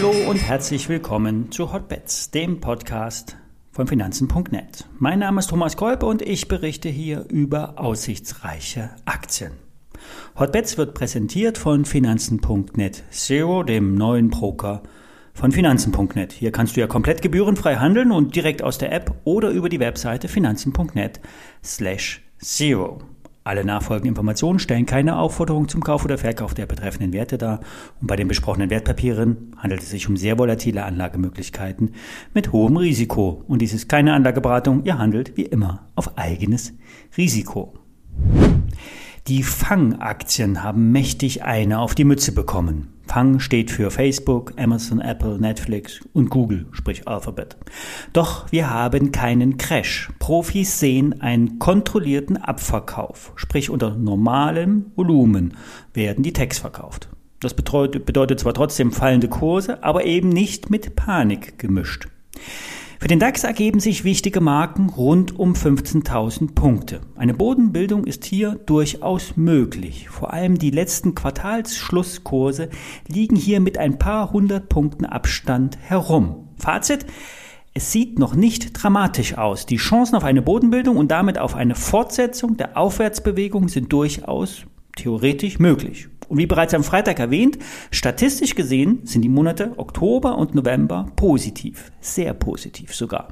Hallo und herzlich willkommen zu Hotbets, dem Podcast von Finanzen.net. Mein Name ist Thomas Kolb und ich berichte hier über aussichtsreiche Aktien. Hotbets wird präsentiert von Finanzen.net Zero, dem neuen Broker von Finanzen.net. Hier kannst du ja komplett gebührenfrei handeln und direkt aus der App oder über die Webseite finanzen.net slash zero. Alle nachfolgenden Informationen stellen keine Aufforderung zum Kauf oder Verkauf der betreffenden Werte dar und bei den besprochenen Wertpapieren handelt es sich um sehr volatile Anlagemöglichkeiten mit hohem Risiko. Und dies ist keine Anlageberatung, ihr handelt wie immer auf eigenes Risiko. Die Fang-Aktien haben mächtig eine auf die Mütze bekommen. Fang steht für Facebook, Amazon, Apple, Netflix und Google, sprich Alphabet. Doch wir haben keinen Crash. Profis sehen einen kontrollierten Abverkauf, sprich unter normalem Volumen werden die Tags verkauft. Das bedeutet, zwar trotzdem fallende Kurse, aber eben nicht mit Panik gemischt. Für den DAX ergeben sich wichtige Marken rund um 15.000 Punkte. Eine Bodenbildung ist hier durchaus möglich. Vor allem die letzten Quartalsschlusskurse liegen hier mit ein paar hundert Punkten Abstand herum. Fazit? Es sieht noch nicht dramatisch aus. Die Chancen auf eine Bodenbildung und damit auf eine Fortsetzung der Aufwärtsbewegung sind durchaus theoretisch möglich. Und wie bereits am Freitag erwähnt, statistisch gesehen sind die Monate Oktober und November positiv, sehr positiv sogar.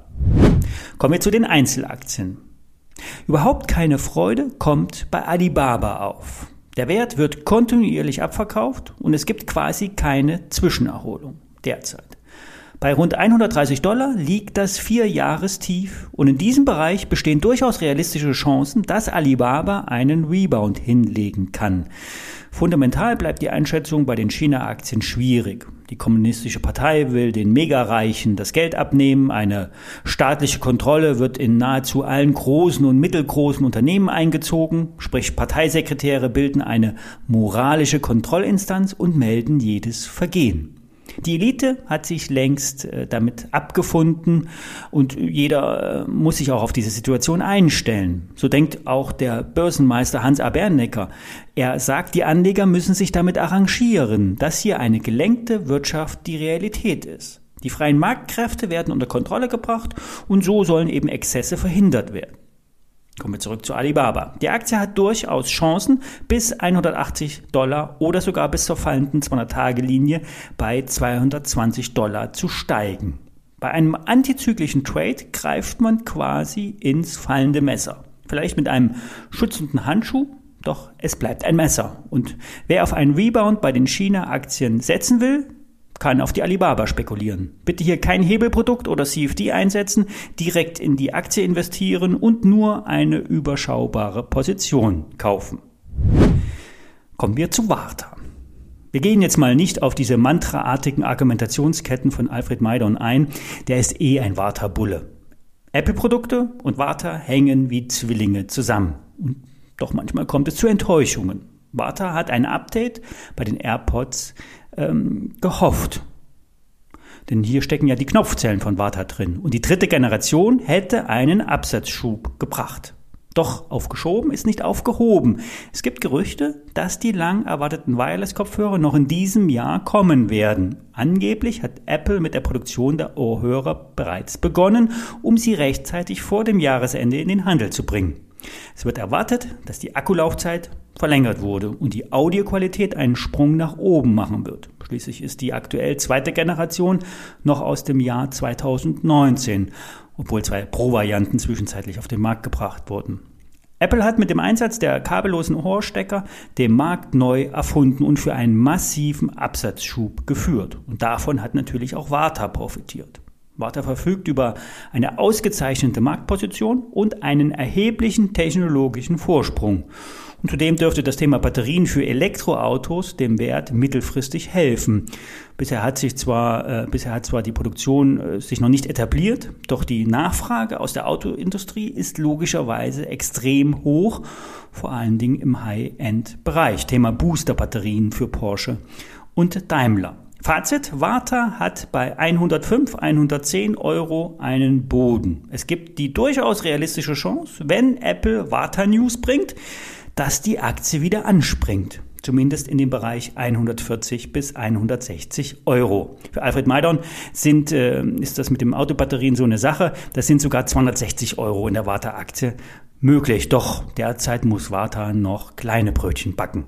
Kommen wir zu den Einzelaktien. Überhaupt keine Freude kommt bei Alibaba auf. Der Wert wird kontinuierlich abverkauft und es gibt quasi keine Zwischenerholung derzeit. Bei rund 130 Dollar liegt das Vierjahrestief und in diesem Bereich bestehen durchaus realistische Chancen, dass Alibaba einen Rebound hinlegen kann. Fundamental bleibt die Einschätzung bei den China-Aktien schwierig. Die kommunistische Partei will den Megareichen das Geld abnehmen, eine staatliche Kontrolle wird in nahezu allen großen und mittelgroßen Unternehmen eingezogen, sprich Parteisekretäre bilden eine moralische Kontrollinstanz und melden jedes Vergehen. Die Elite hat sich längst äh, damit abgefunden und jeder äh, muss sich auch auf diese Situation einstellen. So denkt auch der Börsenmeister Hans Abernecker. Er sagt, die Anleger müssen sich damit arrangieren, dass hier eine gelenkte Wirtschaft die Realität ist. Die freien Marktkräfte werden unter Kontrolle gebracht und so sollen eben Exzesse verhindert werden. Kommen wir zurück zu Alibaba. Die Aktie hat durchaus Chancen, bis 180 Dollar oder sogar bis zur fallenden 200-Tage-Linie bei 220 Dollar zu steigen. Bei einem antizyklischen Trade greift man quasi ins fallende Messer. Vielleicht mit einem schützenden Handschuh, doch es bleibt ein Messer. Und wer auf einen Rebound bei den China-Aktien setzen will, kann auf die Alibaba spekulieren. Bitte hier kein Hebelprodukt oder CFD einsetzen, direkt in die Aktie investieren und nur eine überschaubare Position kaufen. Kommen wir zu Warta. Wir gehen jetzt mal nicht auf diese mantraartigen Argumentationsketten von Alfred Maidon ein, der ist eh ein Warta-Bulle. Apple-Produkte und Warta hängen wie Zwillinge zusammen. Doch manchmal kommt es zu Enttäuschungen. Warta hat ein Update bei den AirPods ähm, gehofft. Denn hier stecken ja die Knopfzellen von Warta drin. Und die dritte Generation hätte einen Absatzschub gebracht. Doch aufgeschoben ist nicht aufgehoben. Es gibt Gerüchte, dass die lang erwarteten Wireless-Kopfhörer noch in diesem Jahr kommen werden. Angeblich hat Apple mit der Produktion der Ohrhörer bereits begonnen, um sie rechtzeitig vor dem Jahresende in den Handel zu bringen. Es wird erwartet, dass die Akkulaufzeit verlängert wurde und die Audioqualität einen Sprung nach oben machen wird. Schließlich ist die aktuell zweite Generation noch aus dem Jahr 2019, obwohl zwei Pro-Varianten zwischenzeitlich auf den Markt gebracht wurden. Apple hat mit dem Einsatz der kabellosen Ohrstecker den Markt neu erfunden und für einen massiven Absatzschub geführt. Und davon hat natürlich auch Warta profitiert. Warta verfügt über eine ausgezeichnete Marktposition und einen erheblichen technologischen Vorsprung. Und zudem dürfte das Thema Batterien für Elektroautos dem Wert mittelfristig helfen. Bisher hat sich zwar, äh, bisher hat zwar die Produktion äh, sich noch nicht etabliert, doch die Nachfrage aus der Autoindustrie ist logischerweise extrem hoch, vor allen Dingen im High-End-Bereich. Thema Booster-Batterien für Porsche und Daimler. Fazit, Warta hat bei 105, 110 Euro einen Boden. Es gibt die durchaus realistische Chance, wenn Apple Warta News bringt, dass die Aktie wieder anspringt. zumindest in dem Bereich 140 bis 160 Euro. Für Alfred Maidon sind, äh, ist das mit den Autobatterien so eine Sache. Das sind sogar 260 Euro in der Warta-Aktie möglich. Doch derzeit muss Warta noch kleine Brötchen backen.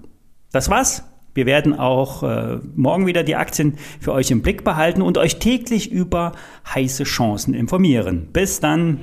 Das war's. Wir werden auch äh, morgen wieder die Aktien für euch im Blick behalten und euch täglich über heiße Chancen informieren. Bis dann.